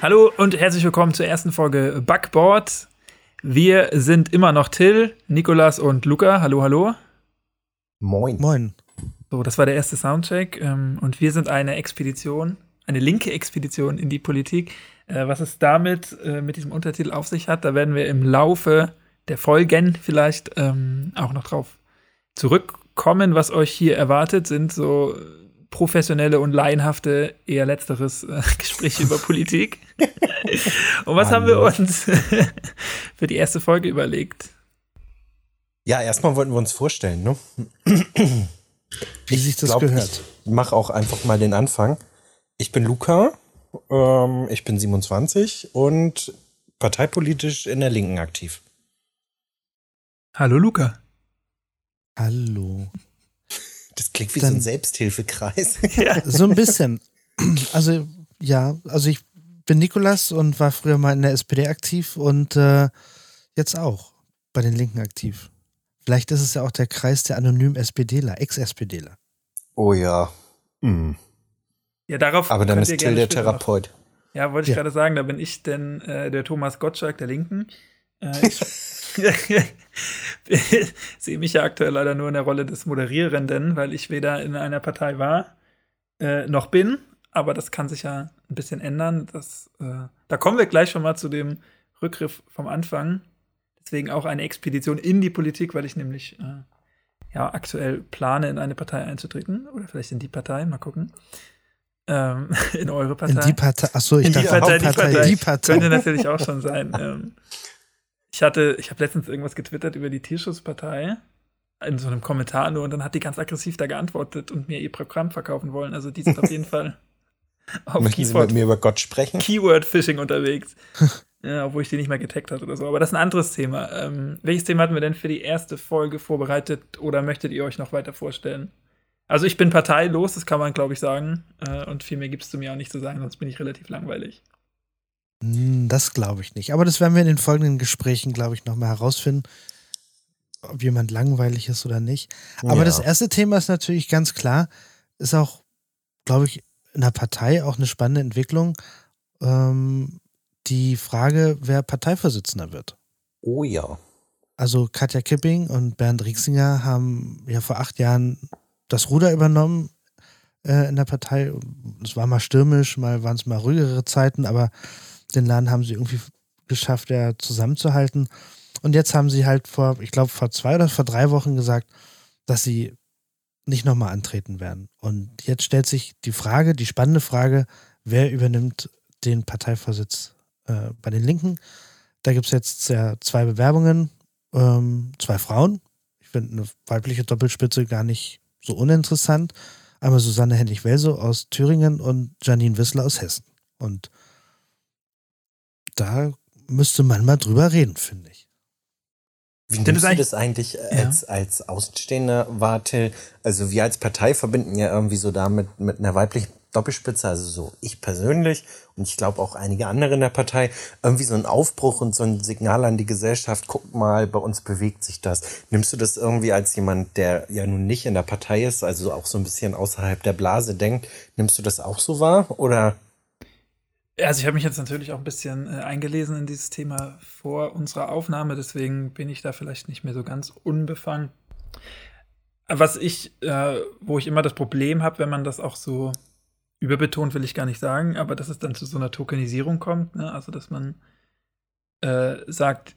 Hallo und herzlich willkommen zur ersten Folge Backboard. Wir sind immer noch Till, Nikolas und Luca. Hallo, hallo. Moin. Moin. So, das war der erste Soundcheck. Ähm, und wir sind eine Expedition, eine linke Expedition in die Politik. Äh, was es damit äh, mit diesem Untertitel auf sich hat, da werden wir im Laufe der Folgen vielleicht ähm, auch noch drauf zurückkommen. Was euch hier erwartet, sind so professionelle und laienhafte, eher letzteres äh, Gespräche über Politik. und was haben wir uns für die erste Folge überlegt? Ja, erstmal wollten wir uns vorstellen, ne? Wie sich das glaub, gehört. Ich mach auch einfach mal den Anfang. Ich bin Luca, ähm, ich bin 27 und parteipolitisch in der Linken aktiv. Hallo Luca. Hallo. Das klingt wie Dann, so ein Selbsthilfekreis. Ja. So ein bisschen. Also, ja, also ich bin Nikolas und war früher mal in der SPD aktiv und äh, jetzt auch bei den Linken aktiv. Vielleicht ist es ja auch der Kreis der anonymen SPDler, Ex-SPDler. Oh ja. Mhm. Ja, darauf. Aber dann ist Till der Therapeut. Noch. Ja, wollte ich ja. gerade sagen, da bin ich denn äh, der Thomas Gottschalk der Linken. Äh, ich sehe mich ja aktuell leider nur in der Rolle des Moderierenden, weil ich weder in einer Partei war äh, noch bin. Aber das kann sich ja ein bisschen ändern. Das, äh, da kommen wir gleich schon mal zu dem Rückgriff vom Anfang. Deswegen auch eine Expedition in die Politik, weil ich nämlich äh, ja aktuell plane, in eine Partei einzutreten. Oder vielleicht in die Partei, mal gucken. Ähm, in eure Partei. In die Partei, achso, ich in dachte die Partei, die Partei. Die Partei. Könnte natürlich auch schon sein. ähm, ich hatte, ich habe letztens irgendwas getwittert über die Tierschutzpartei in so einem Kommentar nur und dann hat die ganz aggressiv da geantwortet und mir ihr Programm verkaufen wollen. Also die sind auf jeden Fall auf Möchten Keyword, Sie mit mir über Gott sprechen? Keyword-Phishing unterwegs. ja, obwohl ich die nicht mehr getaggt hat oder so. Aber das ist ein anderes Thema. Ähm, welches Thema hatten wir denn für die erste Folge vorbereitet oder möchtet ihr euch noch weiter vorstellen? Also ich bin parteilos, das kann man, glaube ich, sagen. Äh, und viel mehr gibt es zu mir auch nicht zu sagen, sonst bin ich relativ langweilig. Hm, das glaube ich nicht. Aber das werden wir in den folgenden Gesprächen, glaube ich, nochmal herausfinden, ob jemand langweilig ist oder nicht. Aber ja. das erste Thema ist natürlich ganz klar, ist auch, glaube ich, in der Partei auch eine spannende Entwicklung. Ähm, die Frage, wer Parteivorsitzender wird. Oh ja. Also Katja Kipping und Bernd Rieksinger haben ja vor acht Jahren das Ruder übernommen äh, in der Partei. Es war mal stürmisch, mal waren es mal ruhigere Zeiten, aber den Laden haben sie irgendwie geschafft, ja, zusammenzuhalten. Und jetzt haben sie halt vor, ich glaube, vor zwei oder vor drei Wochen gesagt, dass sie nicht nochmal antreten werden. Und jetzt stellt sich die Frage, die spannende Frage, wer übernimmt den Parteivorsitz äh, bei den Linken? Da gibt es jetzt ja zwei Bewerbungen, ähm, zwei Frauen. Ich finde eine weibliche Doppelspitze gar nicht so uninteressant. Einmal Susanne Hennig-Welso aus Thüringen und Janine Wissler aus Hessen. Und da müsste man mal drüber reden, finde ich. Wie nimmst du das eigentlich als, ja. als Außenstehender wahr, Till? Also wir als Partei verbinden ja irgendwie so damit mit einer weiblichen Doppelspitze, also so ich persönlich und ich glaube auch einige andere in der Partei, irgendwie so ein Aufbruch und so ein Signal an die Gesellschaft, guck mal, bei uns bewegt sich das. Nimmst du das irgendwie als jemand, der ja nun nicht in der Partei ist, also auch so ein bisschen außerhalb der Blase denkt, nimmst du das auch so wahr oder? Also ich habe mich jetzt natürlich auch ein bisschen äh, eingelesen in dieses Thema vor unserer Aufnahme, deswegen bin ich da vielleicht nicht mehr so ganz unbefangen. Was ich, äh, wo ich immer das Problem habe, wenn man das auch so überbetont will ich gar nicht sagen, aber dass es dann zu so einer Tokenisierung kommt, ne? also dass man äh, sagt,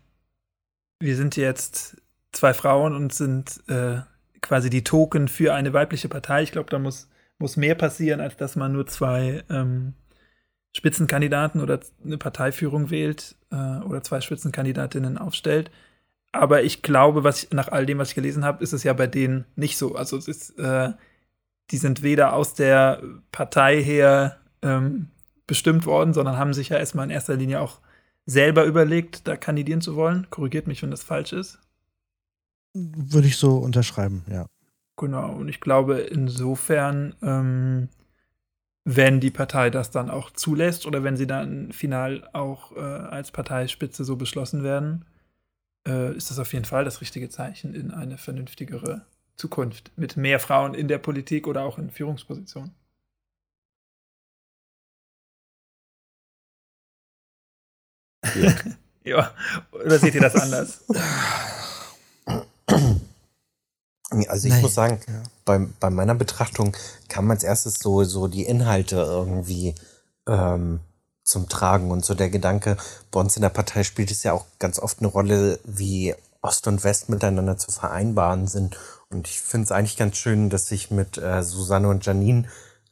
wir sind jetzt zwei Frauen und sind äh, quasi die Token für eine weibliche Partei. Ich glaube, da muss, muss mehr passieren, als dass man nur zwei ähm, Spitzenkandidaten oder eine Parteiführung wählt äh, oder zwei Spitzenkandidatinnen aufstellt. Aber ich glaube, was ich, nach all dem, was ich gelesen habe, ist es ja bei denen nicht so. Also es ist äh, die sind weder aus der Partei her ähm, bestimmt worden, sondern haben sich ja erstmal in erster Linie auch selber überlegt, da kandidieren zu wollen. Korrigiert mich, wenn das falsch ist. Würde ich so unterschreiben, ja. Genau, und ich glaube, insofern, ähm, wenn die Partei das dann auch zulässt oder wenn sie dann final auch äh, als Parteispitze so beschlossen werden, äh, ist das auf jeden Fall das richtige Zeichen in eine vernünftigere Zukunft mit mehr Frauen in der Politik oder auch in Führungspositionen. Ja. ja. Oder seht ihr das anders? Also ich Nein. muss sagen, ja. bei, bei meiner Betrachtung kam als erstes so, so die Inhalte irgendwie ähm, zum Tragen und so der Gedanke, bei uns in der Partei spielt es ja auch ganz oft eine Rolle, wie Ost und West miteinander zu vereinbaren sind. Und ich finde es eigentlich ganz schön, dass sich mit äh, Susanne und Janine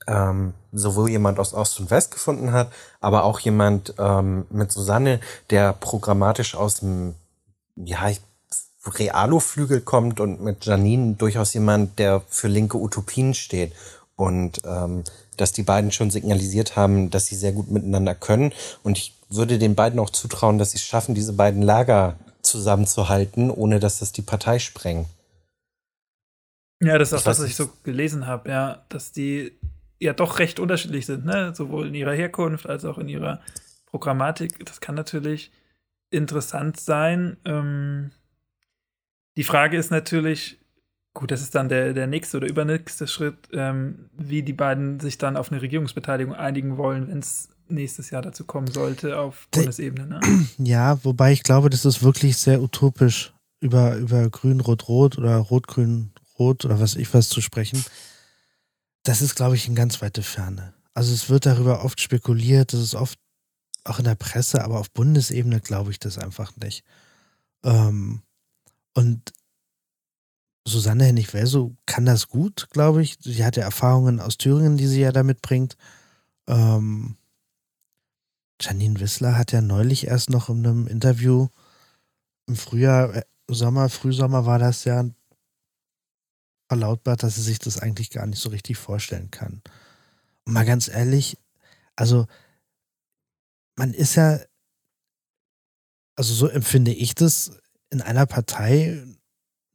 ähm, sowohl jemand aus Ost und West gefunden hat, aber auch jemand ähm, mit Susanne, der programmatisch aus dem, ja, ich Realo-Flügel kommt und mit Janine durchaus jemand, der für linke Utopien steht. Und ähm, dass die beiden schon signalisiert haben, dass sie sehr gut miteinander können. Und ich würde den beiden auch zutrauen, dass sie es schaffen, diese beiden Lager zusammenzuhalten, ohne dass das die Partei sprengt. Ja, das ist auch das, was ich so gelesen habe, ja, dass die ja doch recht unterschiedlich sind, ne? Sowohl in ihrer Herkunft als auch in ihrer Programmatik. Das kann natürlich interessant sein. Ähm, die Frage ist natürlich, gut, das ist dann der, der nächste oder übernächste Schritt, ähm, wie die beiden sich dann auf eine Regierungsbeteiligung einigen wollen, wenn es nächstes Jahr dazu kommen sollte auf Bundesebene. Ne? Ja, wobei ich glaube, das ist wirklich sehr utopisch, über, über Grün-Rot-Rot oder Rot-Grün-Rot oder was ich was zu sprechen. Das ist, glaube ich, in ganz weite Ferne. Also es wird darüber oft spekuliert, das ist oft auch in der Presse, aber auf Bundesebene glaube ich das einfach nicht. Ähm, und Susanne Hennig-Welso kann das gut, glaube ich. Sie hat ja Erfahrungen aus Thüringen, die sie ja da mitbringt. Ähm, Janine Wissler hat ja neulich erst noch in einem Interview im Frühjahr, äh, Sommer, Frühsommer war das ja, verlautbart, dass sie sich das eigentlich gar nicht so richtig vorstellen kann. Und mal ganz ehrlich, also man ist ja, also so empfinde ich das, in einer Partei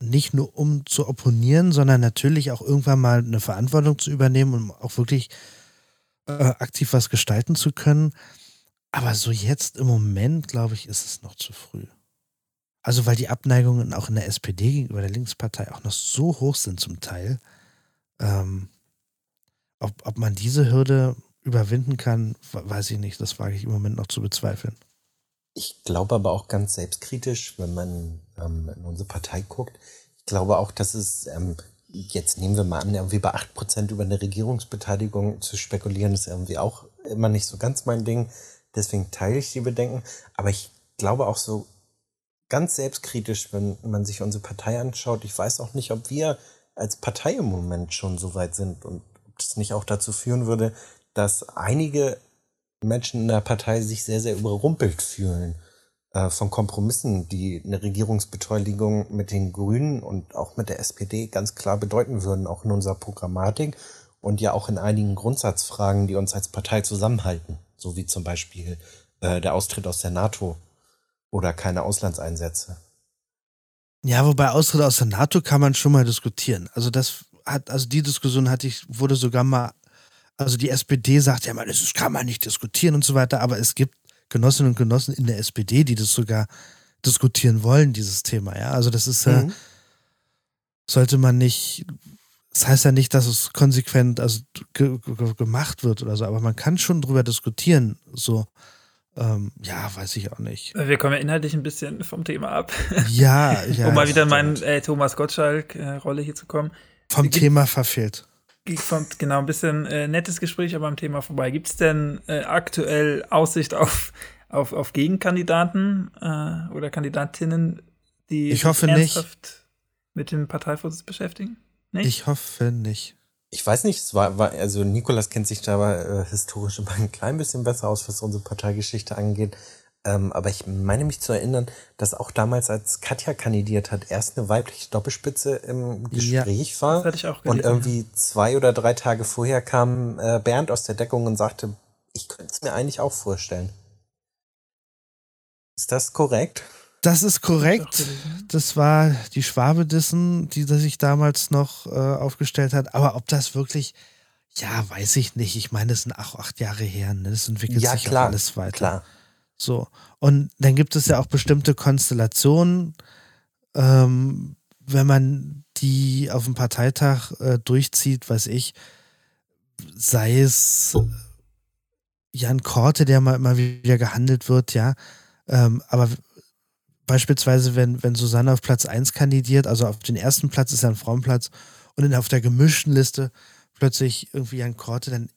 nicht nur um zu opponieren, sondern natürlich auch irgendwann mal eine Verantwortung zu übernehmen und auch wirklich äh, aktiv was gestalten zu können. Aber so jetzt im Moment, glaube ich, ist es noch zu früh. Also weil die Abneigungen auch in der SPD gegenüber der Linkspartei auch noch so hoch sind zum Teil. Ähm, ob, ob man diese Hürde überwinden kann, weiß ich nicht. Das wage ich im Moment noch zu bezweifeln. Ich glaube aber auch ganz selbstkritisch, wenn man ähm, in unsere Partei guckt. Ich glaube auch, dass es, ähm, jetzt nehmen wir mal an, irgendwie bei 8% über eine Regierungsbeteiligung zu spekulieren, ist irgendwie auch immer nicht so ganz mein Ding. Deswegen teile ich die Bedenken. Aber ich glaube auch so ganz selbstkritisch, wenn man sich unsere Partei anschaut. Ich weiß auch nicht, ob wir als Partei im Moment schon so weit sind und ob das nicht auch dazu führen würde, dass einige Menschen in der Partei sich sehr, sehr überrumpelt fühlen äh, von Kompromissen, die eine Regierungsbeteiligung mit den Grünen und auch mit der SPD ganz klar bedeuten würden, auch in unserer Programmatik und ja auch in einigen Grundsatzfragen, die uns als Partei zusammenhalten, so wie zum Beispiel äh, der Austritt aus der NATO oder keine Auslandseinsätze. Ja, wobei Austritt aus der NATO kann man schon mal diskutieren. Also das hat, also die Diskussion hatte ich, wurde sogar mal also die SPD sagt ja mal, das kann man nicht diskutieren und so weiter, aber es gibt Genossinnen und Genossen in der SPD, die das sogar diskutieren wollen, dieses Thema. Ja, also das ist ja, mhm. sollte man nicht, das heißt ja nicht, dass es konsequent also ge ge gemacht wird oder so, aber man kann schon drüber diskutieren. So, ähm, ja, weiß ich auch nicht. Wir kommen ja inhaltlich ein bisschen vom Thema ab. Ja, ja. um mal wieder meine äh, Thomas Gottschalk-Rolle äh, hier zu kommen. Vom Thema verfehlt fand genau ein bisschen äh, nettes Gespräch, aber am Thema vorbei. Gibt es denn äh, aktuell Aussicht auf, auf, auf Gegenkandidaten äh, oder Kandidatinnen, die ich hoffe ernsthaft nicht. mit dem Parteivorsitz beschäftigen? Nicht? Ich hoffe nicht. Ich weiß nicht, es war, war also Nikolas kennt sich da aber äh, historisch immer ein klein bisschen besser aus, was unsere Parteigeschichte angeht. Ähm, aber ich meine mich zu erinnern, dass auch damals, als Katja kandidiert hat, erst eine weibliche Doppelspitze im Gespräch ja, war. Das hatte ich auch gelesen, und irgendwie zwei oder drei Tage vorher kam äh, Bernd aus der Deckung und sagte, ich könnte es mir eigentlich auch vorstellen. Ist das korrekt? Das ist korrekt. Das war die Schwabedissen, die sich damals noch äh, aufgestellt hat. Aber ob das wirklich, ja, weiß ich nicht. Ich meine, das sind auch acht Jahre her. Ne? Das entwickelt ja, sich klar, auch alles weiter. Klar. So. Und dann gibt es ja auch bestimmte Konstellationen, ähm, wenn man die auf dem Parteitag äh, durchzieht, weiß ich, sei es Jan Korte, der mal immer wieder gehandelt wird, ja. Ähm, aber beispielsweise, wenn, wenn Susanne auf Platz 1 kandidiert, also auf den ersten Platz ist ja ein Frauenplatz und dann auf der gemischten Liste plötzlich irgendwie Jan Korte, dann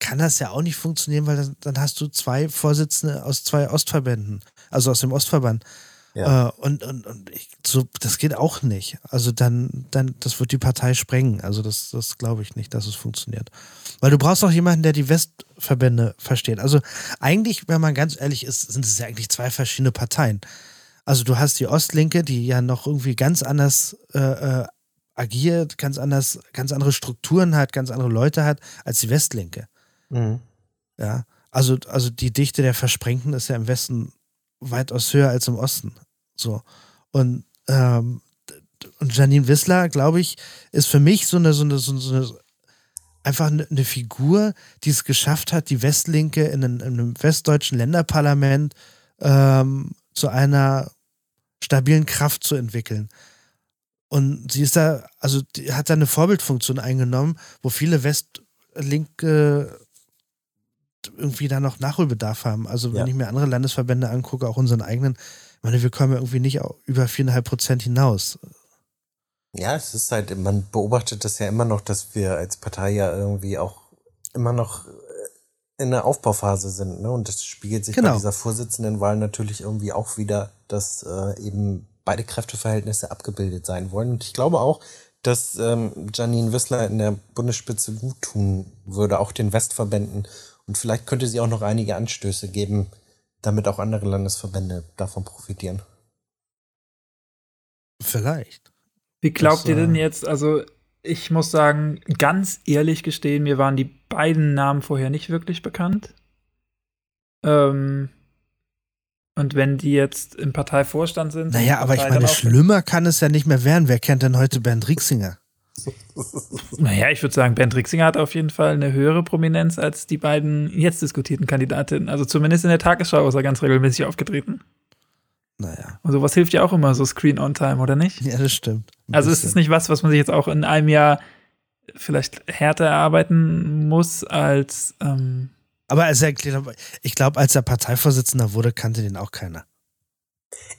kann das ja auch nicht funktionieren, weil dann, dann hast du zwei Vorsitzende aus zwei Ostverbänden, also aus dem Ostverband. Ja. Äh, und und, und ich, so, das geht auch nicht. Also dann, dann, das wird die Partei sprengen. Also das, das glaube ich nicht, dass es funktioniert. Weil du brauchst auch jemanden, der die Westverbände versteht. Also eigentlich, wenn man ganz ehrlich ist, sind es ja eigentlich zwei verschiedene Parteien. Also du hast die Ostlinke, die ja noch irgendwie ganz anders äh, äh, agiert, ganz anders, ganz andere Strukturen hat, ganz andere Leute hat als die Westlinke. Mhm. Ja, also, also die Dichte der Versprengten ist ja im Westen weitaus höher als im Osten. So. Und, ähm, und Janine Wissler, glaube ich, ist für mich so eine, so eine, so eine einfach eine Figur, die es geschafft hat, die Westlinke in einem, in einem westdeutschen Länderparlament ähm, zu einer stabilen Kraft zu entwickeln. Und sie ist da, also hat da eine Vorbildfunktion eingenommen, wo viele Westlinke irgendwie da noch Nachholbedarf haben. Also wenn ja. ich mir andere Landesverbände angucke, auch unseren eigenen, ich meine, wir kommen ja irgendwie nicht über viereinhalb Prozent hinaus. Ja, es ist halt, man beobachtet das ja immer noch, dass wir als Partei ja irgendwie auch immer noch äh, in der Aufbauphase sind, ne? Und das spiegelt sich genau. bei dieser Vorsitzendenwahl natürlich irgendwie auch wieder, dass äh, eben beide Kräfteverhältnisse abgebildet sein wollen. Und ich glaube auch, dass ähm, Janine Wissler in der Bundesspitze gut tun würde, auch den Westverbänden und vielleicht könnte sie auch noch einige Anstöße geben, damit auch andere Landesverbände davon profitieren. Vielleicht. Wie glaubt das, ihr denn äh, jetzt, also ich muss sagen, ganz ehrlich gestehen, mir waren die beiden Namen vorher nicht wirklich bekannt. Ähm, und wenn die jetzt im Parteivorstand sind. Naja, aber ich meine, schlimmer kann es ja nicht mehr werden. Wer kennt denn heute Bernd Rixinger? Naja, ich würde sagen, Ben Trixinger hat auf jeden Fall eine höhere Prominenz als die beiden jetzt diskutierten Kandidatinnen. Also zumindest in der Tagesschau ist er ganz regelmäßig aufgetreten. Naja. Und sowas hilft ja auch immer, so Screen-on-Time, oder nicht? Ja, das stimmt. also ist es nicht was, was man sich jetzt auch in einem Jahr vielleicht härter erarbeiten muss als. Ähm aber also, ich glaube, als er Parteivorsitzender wurde, kannte den auch keiner.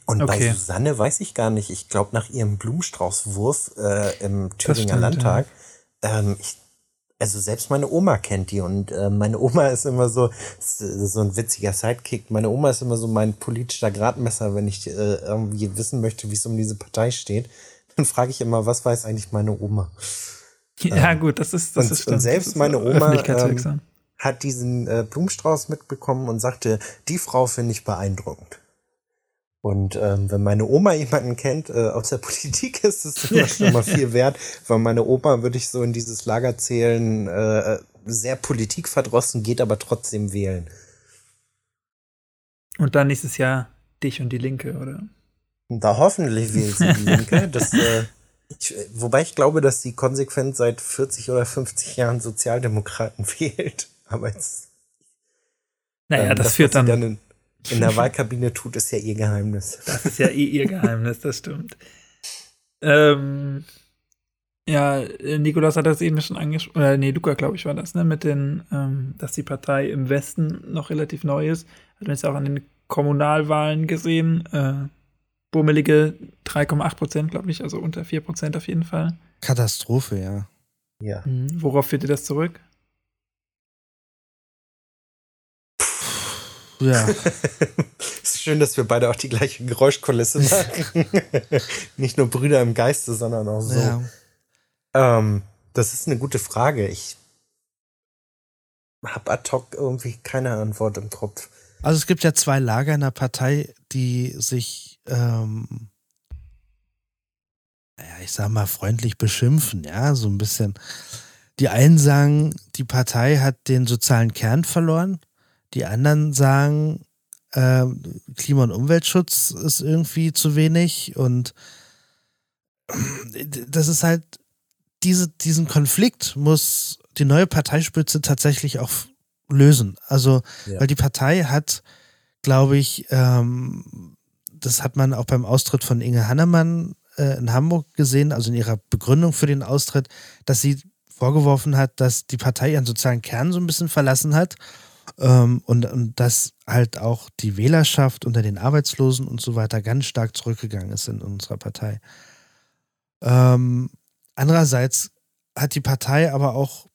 Und okay. bei Susanne weiß ich gar nicht. Ich glaube, nach ihrem Blumenstraußwurf äh, im Thüringer stimmt, Landtag, ja. ähm, ich, also selbst meine Oma kennt die und äh, meine Oma ist immer so, so ein witziger Sidekick. Meine Oma ist immer so mein politischer Gradmesser, wenn ich äh, irgendwie wissen möchte, wie es um diese Partei steht. Dann frage ich immer, was weiß eigentlich meine Oma? Ja, ähm, gut, das ist das und, ist Und selbst meine Oma ähm, hat diesen äh, Blumenstrauß mitbekommen und sagte, die Frau finde ich beeindruckend. Und ähm, wenn meine Oma jemanden kennt äh, aus der Politik, ist es immer schon mal viel wert, weil meine Oma würde ich so in dieses Lager zählen, äh, sehr politikverdrossen, geht aber trotzdem wählen. Und dann nächstes Jahr dich und die Linke, oder? Da hoffentlich wählt sie die Linke. Das, äh, ich, wobei ich glaube, dass sie konsequent seit 40 oder 50 Jahren Sozialdemokraten wählt. Aber jetzt. Naja, ähm, das, das führt dann, dann in, der Wahlkabine tut, ist ja ihr Geheimnis. Das ist ja eh ihr Geheimnis, das stimmt. Ähm, ja, Nikolaus hat das eben schon angesprochen, äh, nee, Luca, glaube ich, war das, ne, mit den, ähm, dass die Partei im Westen noch relativ neu ist. Hat man jetzt auch an den Kommunalwahlen gesehen. Äh, bummelige 3,8 Prozent, glaube ich, also unter 4 Prozent auf jeden Fall. Katastrophe, ja. Ja. Mhm. Worauf führt ihr das zurück? Ja. ist schön, dass wir beide auch die gleiche Geräuschkulisse machen. Nicht nur Brüder im Geiste, sondern auch so. Ja. Ähm, das ist eine gute Frage. Ich habe ad hoc irgendwie keine Antwort im Kopf. Also es gibt ja zwei Lager in der Partei, die sich, ähm, naja, ich sag mal, freundlich beschimpfen, ja, so ein bisschen. Die einen sagen, die Partei hat den sozialen Kern verloren die anderen sagen, äh, Klima- und Umweltschutz ist irgendwie zu wenig und das ist halt, diese, diesen Konflikt muss die neue Parteispitze tatsächlich auch lösen. Also, ja. weil die Partei hat glaube ich, ähm, das hat man auch beim Austritt von Inge Hannemann äh, in Hamburg gesehen, also in ihrer Begründung für den Austritt, dass sie vorgeworfen hat, dass die Partei ihren sozialen Kern so ein bisschen verlassen hat ähm, und, und dass halt auch die Wählerschaft unter den Arbeitslosen und so weiter ganz stark zurückgegangen ist in unserer Partei. Ähm, andererseits hat die Partei aber auch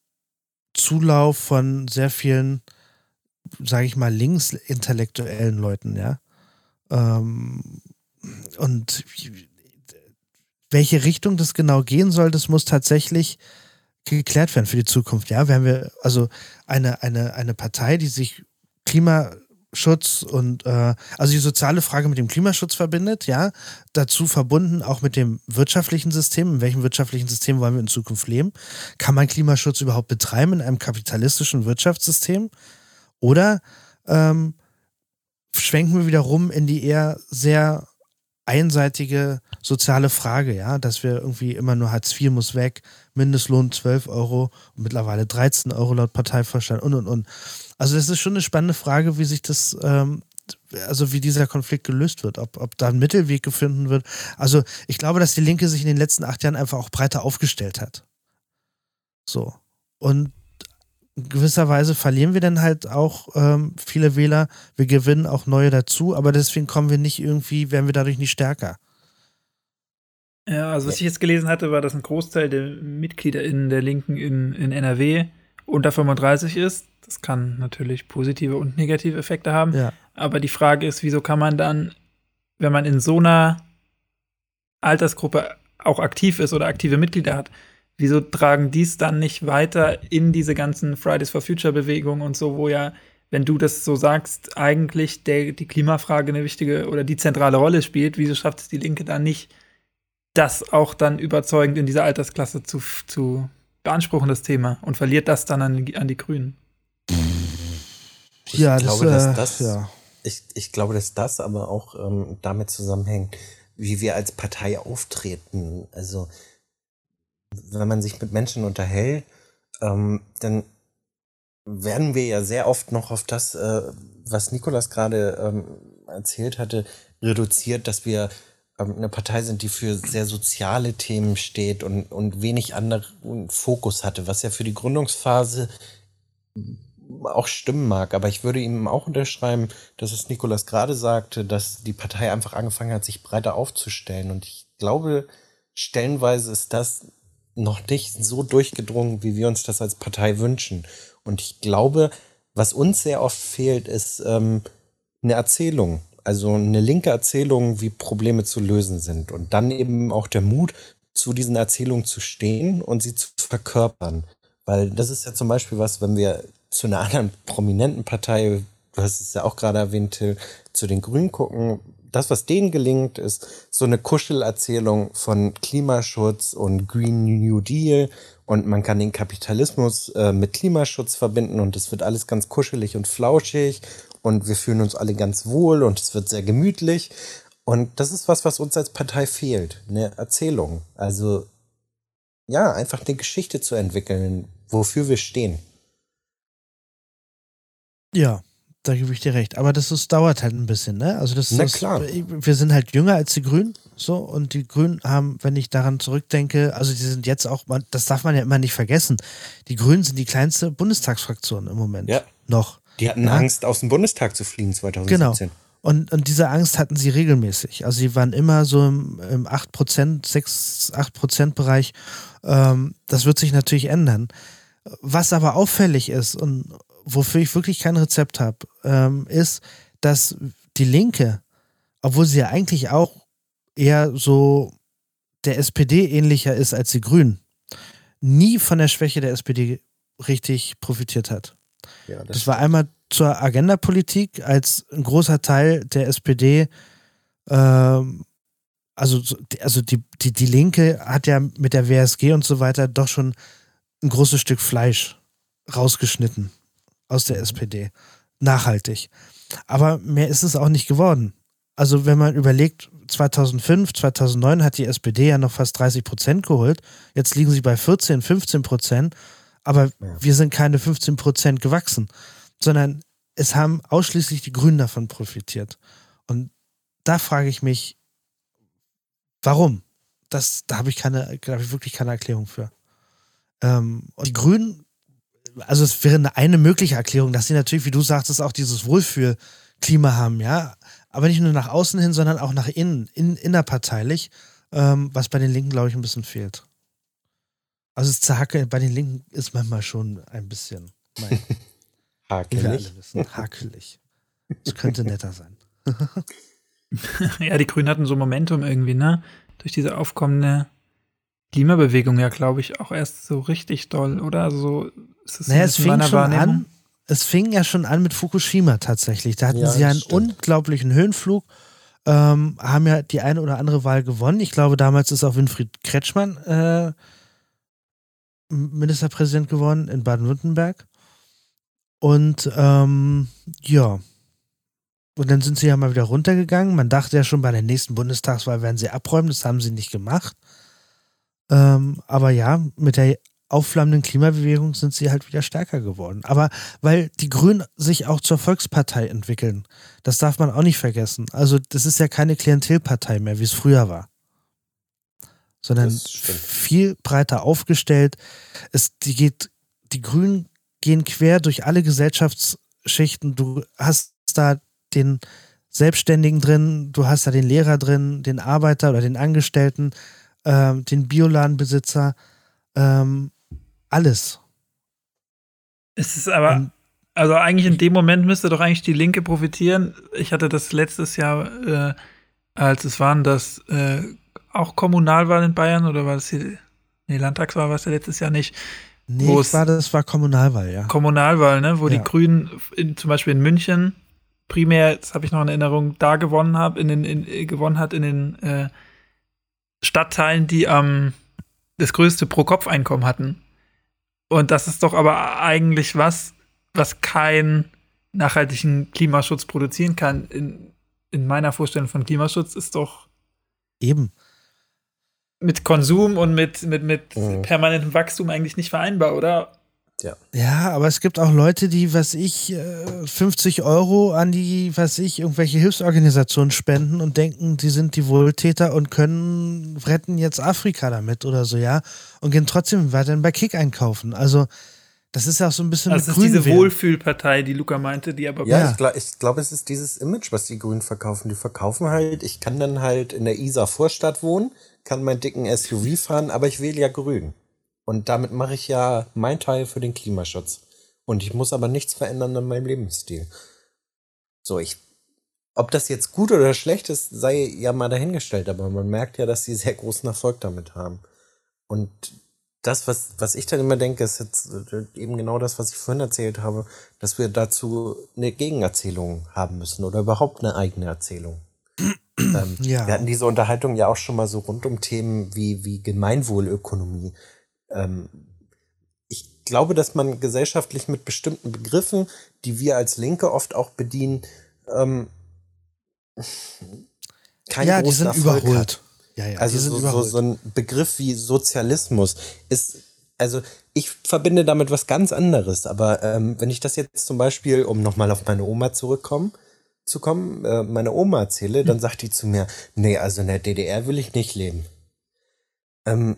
Zulauf von sehr vielen, sage ich mal, linksintellektuellen Leuten, ja. Ähm, und welche Richtung das genau gehen soll, das muss tatsächlich geklärt werden für die Zukunft. Ja, werden wir also eine, eine, eine Partei, die sich Klimaschutz und äh, also die soziale Frage mit dem Klimaschutz verbindet, ja, dazu verbunden auch mit dem wirtschaftlichen System. In welchem wirtschaftlichen System wollen wir in Zukunft leben? Kann man Klimaschutz überhaupt betreiben in einem kapitalistischen Wirtschaftssystem? Oder ähm, schwenken wir wieder rum in die eher sehr einseitige soziale Frage, ja, dass wir irgendwie immer nur Hartz IV muss weg, Mindestlohn 12 Euro mittlerweile 13 Euro laut Parteivorstand und und und. Also das ist schon eine spannende Frage, wie sich das, ähm, also wie dieser Konflikt gelöst wird, ob, ob da ein Mittelweg gefunden wird. Also ich glaube, dass die Linke sich in den letzten acht Jahren einfach auch breiter aufgestellt hat. So. Und in gewisser Weise verlieren wir dann halt auch ähm, viele Wähler. Wir gewinnen auch neue dazu, aber deswegen kommen wir nicht irgendwie, werden wir dadurch nicht stärker. Ja, also was ich jetzt gelesen hatte, war, dass ein Großteil der MitgliederInnen der Linken in, in NRW unter 35 ist. Das kann natürlich positive und negative Effekte haben. Ja. Aber die Frage ist, wieso kann man dann, wenn man in so einer Altersgruppe auch aktiv ist oder aktive Mitglieder hat, wieso tragen dies dann nicht weiter in diese ganzen Fridays for Future Bewegungen und so, wo ja, wenn du das so sagst, eigentlich der, die Klimafrage eine wichtige oder die zentrale Rolle spielt, wieso schafft es die Linke dann nicht, das auch dann überzeugend in dieser Altersklasse zu, zu beanspruchen, das Thema, und verliert das dann an, an die Grünen? Ich ja, glaube, das, dass äh, das, ja. ich, ich glaube, dass das aber auch ähm, damit zusammenhängt, wie wir als Partei auftreten. Also wenn man sich mit Menschen unterhält, ähm, dann werden wir ja sehr oft noch auf das, äh, was Nikolas gerade ähm, erzählt hatte, reduziert, dass wir eine Partei sind, die für sehr soziale Themen steht und, und wenig anderen Fokus hatte, was ja für die Gründungsphase auch stimmen mag. Aber ich würde ihm auch unterschreiben, dass es Nikolas gerade sagte, dass die Partei einfach angefangen hat, sich breiter aufzustellen. Und ich glaube, stellenweise ist das noch nicht so durchgedrungen, wie wir uns das als Partei wünschen. Und ich glaube, was uns sehr oft fehlt, ist ähm, eine Erzählung. Also eine linke Erzählung, wie Probleme zu lösen sind. Und dann eben auch der Mut, zu diesen Erzählungen zu stehen und sie zu verkörpern. Weil das ist ja zum Beispiel was, wenn wir zu einer anderen prominenten Partei, du hast es ja auch gerade erwähnt, Till, zu den Grünen gucken, das, was denen gelingt, ist so eine Kuschelerzählung von Klimaschutz und Green New Deal und man kann den Kapitalismus äh, mit Klimaschutz verbinden und es wird alles ganz kuschelig und flauschig und wir fühlen uns alle ganz wohl und es wird sehr gemütlich. Und das ist was, was uns als Partei fehlt, eine Erzählung. Also ja, einfach eine Geschichte zu entwickeln, wofür wir stehen. Ja, da gebe ich dir recht. Aber das ist, dauert halt ein bisschen, ne? Also das Na ist, klar. wir sind halt jünger als die Grünen, so und die Grünen haben, wenn ich daran zurückdenke, also die sind jetzt auch, das darf man ja immer nicht vergessen. Die Grünen sind die kleinste Bundestagsfraktion im Moment. Ja. Noch. Die hatten ja? Angst, aus dem Bundestag zu fliegen 2017. Genau. Und, und diese Angst hatten sie regelmäßig. Also sie waren immer so im, im 8%, 6, 8% Bereich. Ähm, das wird sich natürlich ändern. Was aber auffällig ist und wofür ich wirklich kein Rezept habe, ähm, ist, dass die Linke, obwohl sie ja eigentlich auch eher so der SPD ähnlicher ist als die Grünen, nie von der Schwäche der SPD richtig profitiert hat. Ja, das, das war einmal zur Agendapolitik, als ein großer Teil der SPD, ähm, also, also die, die, die Linke hat ja mit der WSG und so weiter doch schon ein großes Stück Fleisch rausgeschnitten aus der SPD. Nachhaltig. Aber mehr ist es auch nicht geworden. Also wenn man überlegt, 2005, 2009 hat die SPD ja noch fast 30 Prozent geholt. Jetzt liegen sie bei 14, 15 Prozent. Aber ja. wir sind keine 15 Prozent gewachsen, sondern es haben ausschließlich die Grünen davon profitiert. Und da frage ich mich, warum? Das, da habe ich keine, da habe ich wirklich keine Erklärung für. Ähm, die Grünen, also es wäre eine, eine mögliche Erklärung, dass sie natürlich, wie du sagtest, auch dieses Wohlfühlklima haben, ja. Aber nicht nur nach außen hin, sondern auch nach innen, in, innerparteilich, ähm, was bei den Linken, glaube ich, ein bisschen fehlt. Also das Zerhacke bei den Linken ist manchmal schon ein bisschen. Mein, hakelig. Wissen, hakelig. Es könnte netter sein. ja, die Grünen hatten so Momentum irgendwie, ne? Durch diese aufkommende Klimabewegung ja, glaube ich, auch erst so richtig doll, oder? Also so ist es naja, es fing schon an. Es fing ja schon an mit Fukushima tatsächlich. Da hatten ja, sie ja einen stimmt. unglaublichen Höhenflug, ähm, haben ja die eine oder andere Wahl gewonnen. Ich glaube, damals ist auch Winfried Kretschmann äh, Ministerpräsident geworden in Baden-Württemberg. Und ähm, ja. Und dann sind sie ja mal wieder runtergegangen. Man dachte ja schon, bei der nächsten Bundestagswahl werden sie abräumen. Das haben sie nicht gemacht. Ähm, aber ja, mit der aufflammenden Klimabewegung sind sie halt wieder stärker geworden. Aber weil die Grünen sich auch zur Volkspartei entwickeln, das darf man auch nicht vergessen. Also das ist ja keine Klientelpartei mehr, wie es früher war sondern viel breiter aufgestellt. Es, die geht, die Grünen gehen quer durch alle Gesellschaftsschichten. Du hast da den Selbstständigen drin, du hast da den Lehrer drin, den Arbeiter oder den Angestellten, ähm, den Bioladenbesitzer, ähm, alles. Es ist aber, Und, also eigentlich in dem Moment müsste doch eigentlich die Linke profitieren. Ich hatte das letztes Jahr, äh, als es waren, dass äh, auch Kommunalwahl in Bayern oder war das hier, nee, Landtagswahl war es ja letztes Jahr nicht. Nee, das war, das war Kommunalwahl, ja. Kommunalwahl, ne, wo ja. die Grünen in, zum Beispiel in München primär, das habe ich noch in Erinnerung, da gewonnen habe, in den, in, gewonnen hat in den äh, Stadtteilen, die ähm, das größte Pro-Kopf-Einkommen hatten. Und das ist doch aber eigentlich was, was keinen nachhaltigen Klimaschutz produzieren kann. In, in meiner Vorstellung von Klimaschutz ist doch eben mit Konsum und mit, mit, mit mhm. permanentem Wachstum eigentlich nicht vereinbar, oder? Ja. ja, aber es gibt auch Leute, die, was ich, 50 äh, Euro an die, was ich, irgendwelche Hilfsorganisationen spenden und denken, die sind die Wohltäter und können retten jetzt Afrika damit oder so, ja. Und gehen trotzdem weiterhin bei Kick einkaufen. Also, das ist ja auch so ein bisschen. Das ist diese Wohlfühlpartei, die Luca meinte, die aber. Ja, ich glaube, glaub, es ist dieses Image, was die Grünen verkaufen. Die verkaufen halt, ich kann dann halt in der Isar Vorstadt wohnen kann meinen dicken SUV fahren, aber ich wähle ja grün. Und damit mache ich ja mein Teil für den Klimaschutz. Und ich muss aber nichts verändern an meinem Lebensstil. So, ich, ob das jetzt gut oder schlecht ist, sei ja mal dahingestellt, aber man merkt ja, dass sie sehr großen Erfolg damit haben. Und das, was, was ich dann immer denke, ist jetzt eben genau das, was ich vorhin erzählt habe, dass wir dazu eine Gegenerzählung haben müssen oder überhaupt eine eigene Erzählung. Ähm, ja. Wir hatten diese Unterhaltung ja auch schon mal so rund um Themen wie, wie Gemeinwohlökonomie. Ähm, ich glaube, dass man gesellschaftlich mit bestimmten Begriffen, die wir als Linke oft auch bedienen, ähm, keinen ja, großen Erfolg überholt. hat. Ja, ja, also so, so, so ein Begriff wie Sozialismus ist, also ich verbinde damit was ganz anderes. Aber ähm, wenn ich das jetzt zum Beispiel, um nochmal auf meine Oma zurückkommen, zu kommen, äh, meine Oma erzähle, dann sagt die zu mir, nee, also in der DDR will ich nicht leben. Ähm,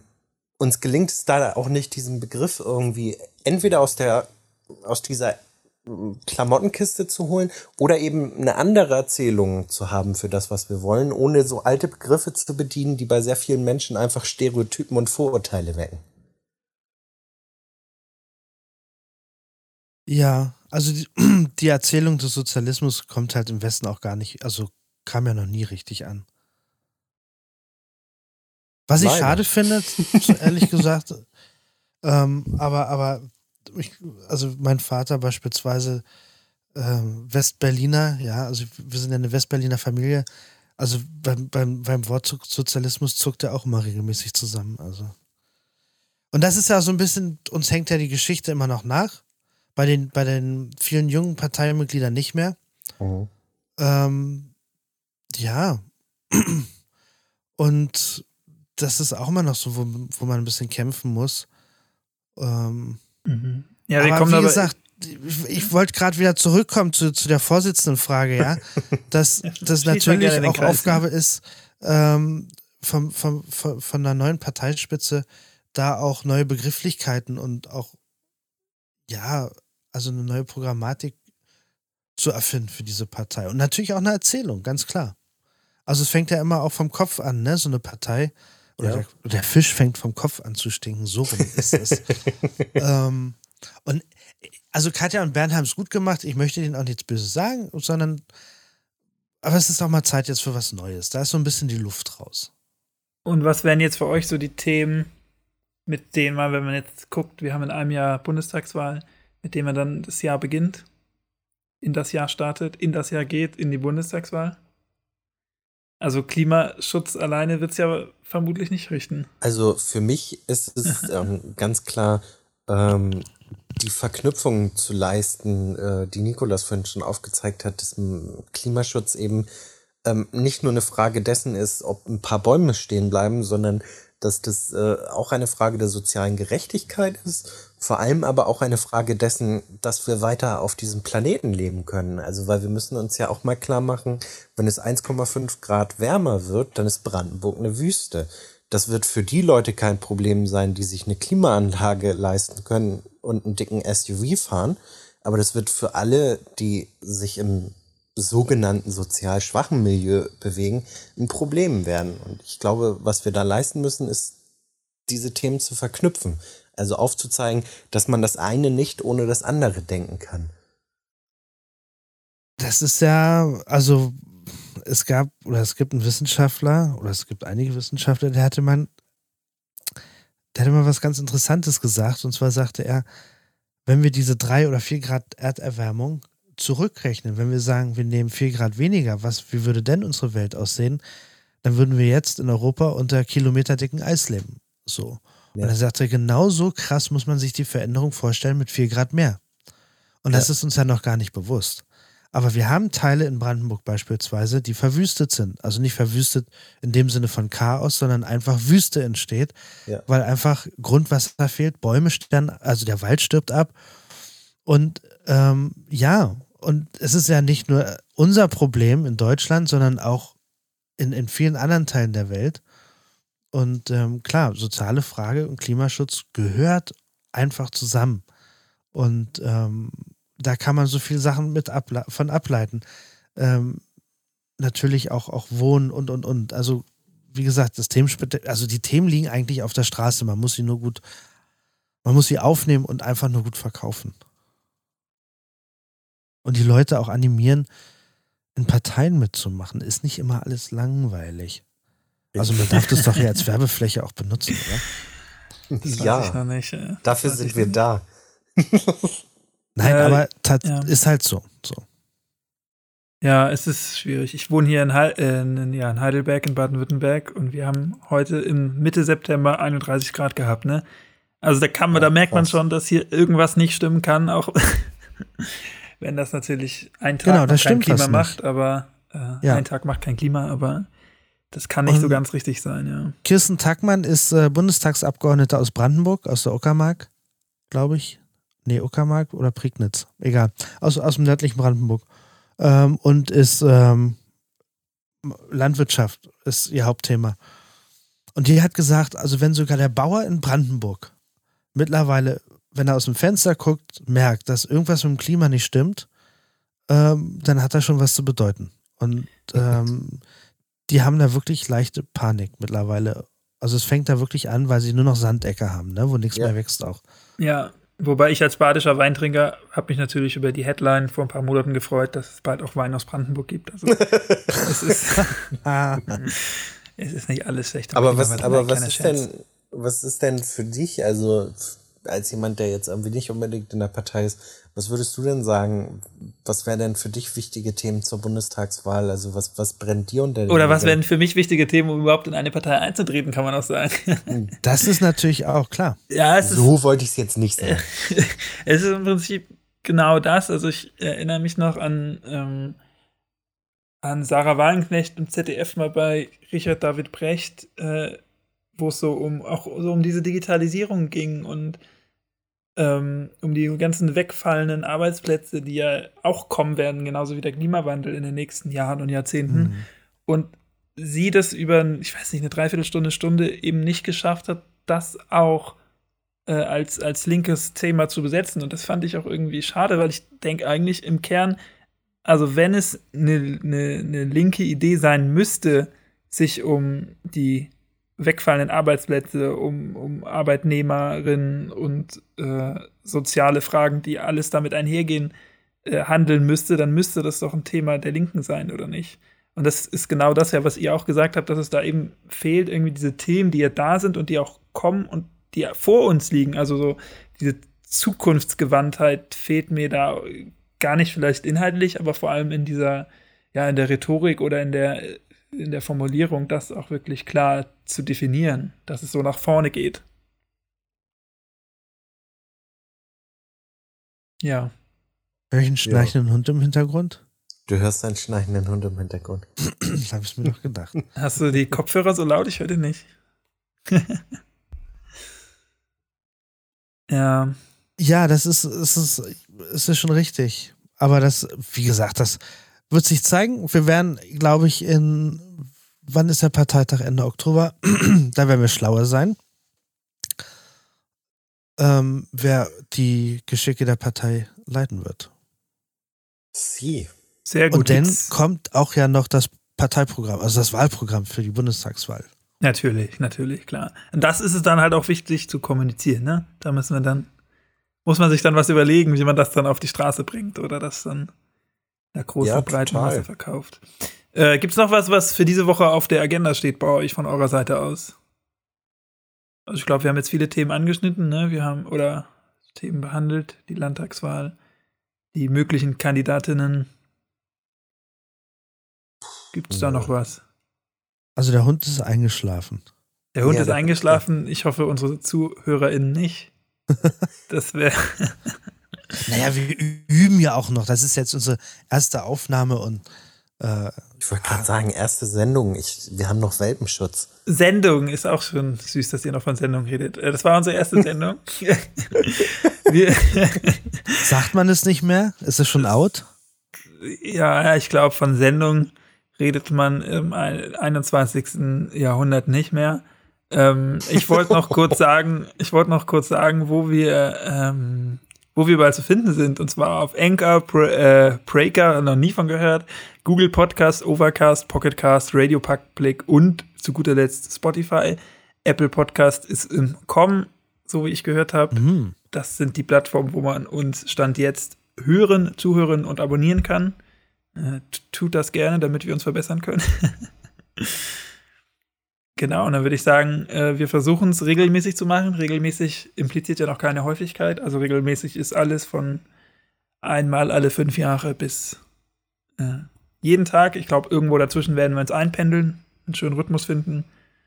uns gelingt es da auch nicht, diesen Begriff irgendwie entweder aus der, aus dieser Klamottenkiste zu holen oder eben eine andere Erzählung zu haben für das, was wir wollen, ohne so alte Begriffe zu bedienen, die bei sehr vielen Menschen einfach Stereotypen und Vorurteile wecken. Ja, also die, die, Erzählung des Sozialismus kommt halt im Westen auch gar nicht, also kam ja noch nie richtig an. Was ich Leider. schade finde, ehrlich gesagt, ähm, aber, aber ich, also mein Vater beispielsweise ähm, Westberliner, ja, also wir sind ja eine Westberliner Familie, also beim, beim, beim Wort Sozialismus zuckt er auch immer regelmäßig zusammen, also. Und das ist ja so ein bisschen, uns hängt ja die Geschichte immer noch nach bei den, bei den vielen jungen Parteimitgliedern nicht mehr. Mhm. Ähm, ja. Und das ist auch immer noch so, wo, wo man ein bisschen kämpfen muss. Ähm, mhm. Ja, wir kommen wie aber, gesagt, ich wollte gerade wieder zurückkommen zu, zu der Vorsitzendenfrage, ja, dass das natürlich auch Aufgabe ist, ähm, vom, vom, von, von der neuen Parteispitze da auch neue Begrifflichkeiten und auch, ja, also eine neue Programmatik zu erfinden für diese Partei. Und natürlich auch eine Erzählung, ganz klar. Also es fängt ja immer auch vom Kopf an, ne? So eine Partei. Oder ja. der, der, Fisch fängt vom Kopf an zu stinken, so rum ist es. ähm, und also Katja und Bernd haben es gut gemacht. Ich möchte denen auch nichts Böses sagen, sondern aber es ist auch mal Zeit jetzt für was Neues. Da ist so ein bisschen die Luft raus. Und was wären jetzt für euch so die Themen, mit denen man, wenn man jetzt guckt, wir haben in einem Jahr Bundestagswahl, mit denen man dann das Jahr beginnt, in das Jahr startet, in das Jahr geht, in die Bundestagswahl? Also Klimaschutz alleine wird es ja vermutlich nicht richten. Also für mich ist es ähm, ganz klar ähm, die Verknüpfung zu leisten, äh, die Nikolas vorhin schon aufgezeigt hat, dass Klimaschutz eben ähm, nicht nur eine Frage dessen ist, ob ein paar Bäume stehen bleiben, sondern dass das äh, auch eine Frage der sozialen Gerechtigkeit ist, vor allem aber auch eine Frage dessen, dass wir weiter auf diesem Planeten leben können. Also weil wir müssen uns ja auch mal klar machen, wenn es 1,5 Grad wärmer wird, dann ist Brandenburg eine Wüste. Das wird für die Leute kein Problem sein, die sich eine Klimaanlage leisten können und einen dicken SUV fahren. Aber das wird für alle, die sich im sogenannten sozial schwachen Milieu bewegen, ein Problem werden. Und ich glaube, was wir da leisten müssen, ist, diese Themen zu verknüpfen. Also aufzuzeigen, dass man das eine nicht ohne das andere denken kann. Das ist ja, also es gab oder es gibt einen Wissenschaftler oder es gibt einige Wissenschaftler, der hatte man, der hatte mal was ganz Interessantes gesagt und zwar sagte er, wenn wir diese drei oder vier Grad Erderwärmung zurückrechnen, wenn wir sagen, wir nehmen vier Grad weniger, was, wie würde denn unsere Welt aussehen? Dann würden wir jetzt in Europa unter kilometerdicken Eis leben. So. Ja. Und er sagte, genau so krass muss man sich die Veränderung vorstellen mit vier Grad mehr. Und das ist uns ja noch gar nicht bewusst. Aber wir haben Teile in Brandenburg beispielsweise, die verwüstet sind. Also nicht verwüstet in dem Sinne von Chaos, sondern einfach Wüste entsteht, ja. weil einfach Grundwasser fehlt, Bäume sterben, also der Wald stirbt ab. Und ähm, ja, und es ist ja nicht nur unser Problem in Deutschland, sondern auch in, in vielen anderen Teilen der Welt. Und ähm, klar, soziale Frage und Klimaschutz gehört einfach zusammen. Und ähm, da kann man so viele Sachen mit able von ableiten. Ähm, natürlich auch, auch Wohnen und, und, und. Also, wie gesagt, das Themen, also die Themen liegen eigentlich auf der Straße. Man muss sie nur gut, man muss sie aufnehmen und einfach nur gut verkaufen und die Leute auch animieren, in Parteien mitzumachen. Ist nicht immer alles langweilig. Also man darf das doch hier als Werbefläche auch benutzen, oder? Das ja, nicht, ja. dafür sind wir da. Nein, äh, aber ja. ist halt so, so. Ja, es ist schwierig. Ich wohne hier in, He äh, in, ja, in Heidelberg in Baden-Württemberg und wir haben heute im Mitte September 31 Grad gehabt, ne? Also da kann man, ja, da merkt krass. man schon, dass hier irgendwas nicht stimmen kann, auch wenn das natürlich ein Tag genau, kein Klima macht, aber äh, ja. ein Tag macht kein Klima, aber das kann nicht Und so ganz richtig sein, ja. Kirsten Tackmann ist äh, Bundestagsabgeordnete aus Brandenburg, aus der Uckermark, glaube ich. Nee, Uckermark oder Prignitz, egal. Aus, aus dem nördlichen Brandenburg. Ähm, und ist ähm, Landwirtschaft, ist ihr Hauptthema. Und die hat gesagt, also wenn sogar der Bauer in Brandenburg mittlerweile wenn er aus dem Fenster guckt, merkt, dass irgendwas mit dem Klima nicht stimmt, ähm, dann hat er schon was zu bedeuten. Und ähm, die haben da wirklich leichte Panik mittlerweile. Also es fängt da wirklich an, weil sie nur noch Sandecke haben, ne? wo nichts ja. mehr wächst auch. Ja, wobei ich als badischer Weintrinker habe mich natürlich über die Headline vor ein paar Monaten gefreut, dass es bald auch Wein aus Brandenburg gibt. Also es ist, es ist nicht alles schlecht. Aber was, aber was ist denn, was ist denn für dich, also als jemand, der jetzt irgendwie nicht unbedingt in der Partei ist, was würdest du denn sagen? Was wären denn für dich wichtige Themen zur Bundestagswahl? Also was, was brennt dir unter Oder was wären für mich wichtige Themen, um überhaupt in eine Partei einzutreten, kann man auch sagen. Das ist natürlich auch klar. Ja, es so wollte ich es jetzt nicht sagen. es ist im Prinzip genau das. Also ich erinnere mich noch an, ähm, an Sarah Wagenknecht im ZDF mal bei Richard David Brecht, äh, wo es so um auch so um diese Digitalisierung ging und ähm, um die ganzen wegfallenden Arbeitsplätze, die ja auch kommen werden, genauso wie der Klimawandel in den nächsten Jahren und Jahrzehnten. Mhm. Und sie das über, ich weiß nicht, eine Dreiviertelstunde, Stunde eben nicht geschafft hat, das auch äh, als, als linkes Thema zu besetzen. Und das fand ich auch irgendwie schade, weil ich denke eigentlich im Kern, also wenn es eine, eine, eine linke Idee sein müsste, sich um die wegfallenden Arbeitsplätze, um, um Arbeitnehmerinnen und äh, soziale Fragen, die alles damit einhergehen, äh, handeln müsste, dann müsste das doch ein Thema der Linken sein, oder nicht? Und das ist genau das ja, was ihr auch gesagt habt, dass es da eben fehlt, irgendwie diese Themen, die ja da sind und die auch kommen und die vor uns liegen. Also so diese Zukunftsgewandtheit fehlt mir da gar nicht vielleicht inhaltlich, aber vor allem in dieser, ja, in der Rhetorik oder in der, in der Formulierung, das auch wirklich klar zu definieren, dass es so nach vorne geht. Ja. Welchen schnarchenden ja. Hund im Hintergrund? Du hörst einen schnarchenden Hund im Hintergrund. das habe ich mir doch gedacht. Hast du die Kopfhörer so laut? Ich höre den nicht. ja. Ja, das ist, ist, ist, ist schon richtig. Aber das, wie gesagt, das wird sich zeigen. Wir werden, glaube ich, in, wann ist der Parteitag? Ende Oktober. da werden wir schlauer sein. Ähm, wer die Geschicke der Partei leiten wird. Sie. Sehr gut. Und dann kommt auch ja noch das Parteiprogramm, also das Wahlprogramm für die Bundestagswahl. Natürlich, natürlich, klar. Und das ist es dann halt auch wichtig zu kommunizieren, ne? Da müssen wir dann, muss man sich dann was überlegen, wie man das dann auf die Straße bringt oder das dann der großen ja, breiten Masse verkauft. Äh, Gibt es noch was, was für diese Woche auf der Agenda steht bei euch von eurer Seite aus? Also ich glaube, wir haben jetzt viele Themen angeschnitten, ne? Wir haben oder Themen behandelt, die Landtagswahl, die möglichen Kandidatinnen Gibt es da noch was? Also der Hund ist eingeschlafen. Der Hund ja, ist eingeschlafen. Ich hoffe, unsere ZuhörerInnen nicht. Das wäre. Naja, wir üben ja auch noch. Das ist jetzt unsere erste Aufnahme und. Äh, ich wollte gerade sagen, erste Sendung. Ich, wir haben noch Welpenschutz. Sendung ist auch schon süß, dass ihr noch von Sendung redet. Äh, das war unsere erste Sendung. Sagt man es nicht mehr? Ist es schon out? Ja, ich glaube, von Sendung redet man im 21. Jahrhundert nicht mehr. Ähm, ich wollte noch kurz sagen, ich wollte noch kurz sagen, wo wir, ähm, wo wir überall zu finden sind. Und zwar auf Anchor, Pre äh, Breaker, noch nie von gehört, Google Podcast, Overcast, Pocketcast, Radio Public und zu guter Letzt Spotify. Apple Podcast ist im Kommen, so wie ich gehört habe. Mhm. Das sind die Plattformen, wo man uns Stand jetzt hören, zuhören und abonnieren kann. Äh, tut das gerne, damit wir uns verbessern können. genau, und dann würde ich sagen, äh, wir versuchen es regelmäßig zu machen. Regelmäßig impliziert ja noch keine Häufigkeit. Also regelmäßig ist alles von einmal alle fünf Jahre bis äh, jeden Tag. Ich glaube, irgendwo dazwischen werden wir uns einpendeln, einen schönen Rhythmus finden.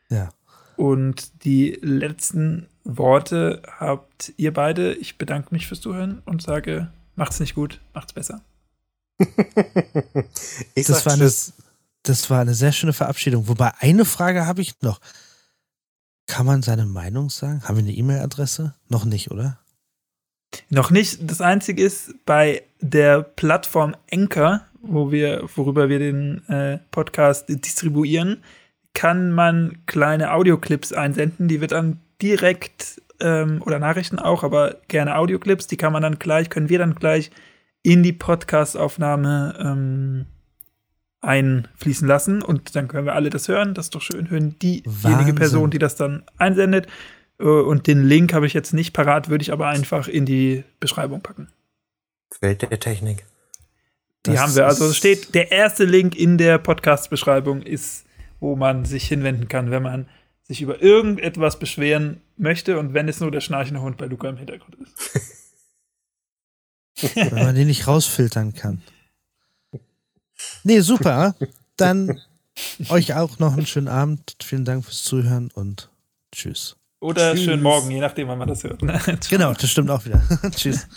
Ja. Und die letzten Worte habt ihr beide. Ich bedanke mich fürs Zuhören und sage, macht's nicht gut, macht's besser. ich das, war eine, das war eine sehr schöne Verabschiedung. Wobei eine Frage habe ich noch. Kann man seine Meinung sagen? Haben wir eine E-Mail-Adresse? Noch nicht, oder? Noch nicht. Das Einzige ist bei der Plattform Anchor, wo wir, worüber wir den äh, Podcast distribuieren, kann man kleine Audioclips einsenden. Die wird dann direkt ähm, oder Nachrichten auch, aber gerne Audioclips. Die kann man dann gleich, können wir dann gleich in die Podcastaufnahme ähm, einfließen lassen und dann können wir alle das hören. Das ist doch schön. Hören diejenige Wahnsinn. Person, die das dann einsendet. Äh, und den Link habe ich jetzt nicht parat, würde ich aber einfach in die Beschreibung packen. Welt der Technik. Die das haben wir. Also steht, der erste Link in der Podcast-Beschreibung ist, wo man sich hinwenden kann, wenn man sich über irgendetwas beschweren möchte und wenn es nur der schnarchende Hund bei Luca im Hintergrund ist. Wenn man den nicht rausfiltern kann. Nee, super. Dann euch auch noch einen schönen Abend. Vielen Dank fürs Zuhören und tschüss. Oder tschüss. schönen Morgen, je nachdem, wann man das hört. genau, das stimmt auch wieder. tschüss.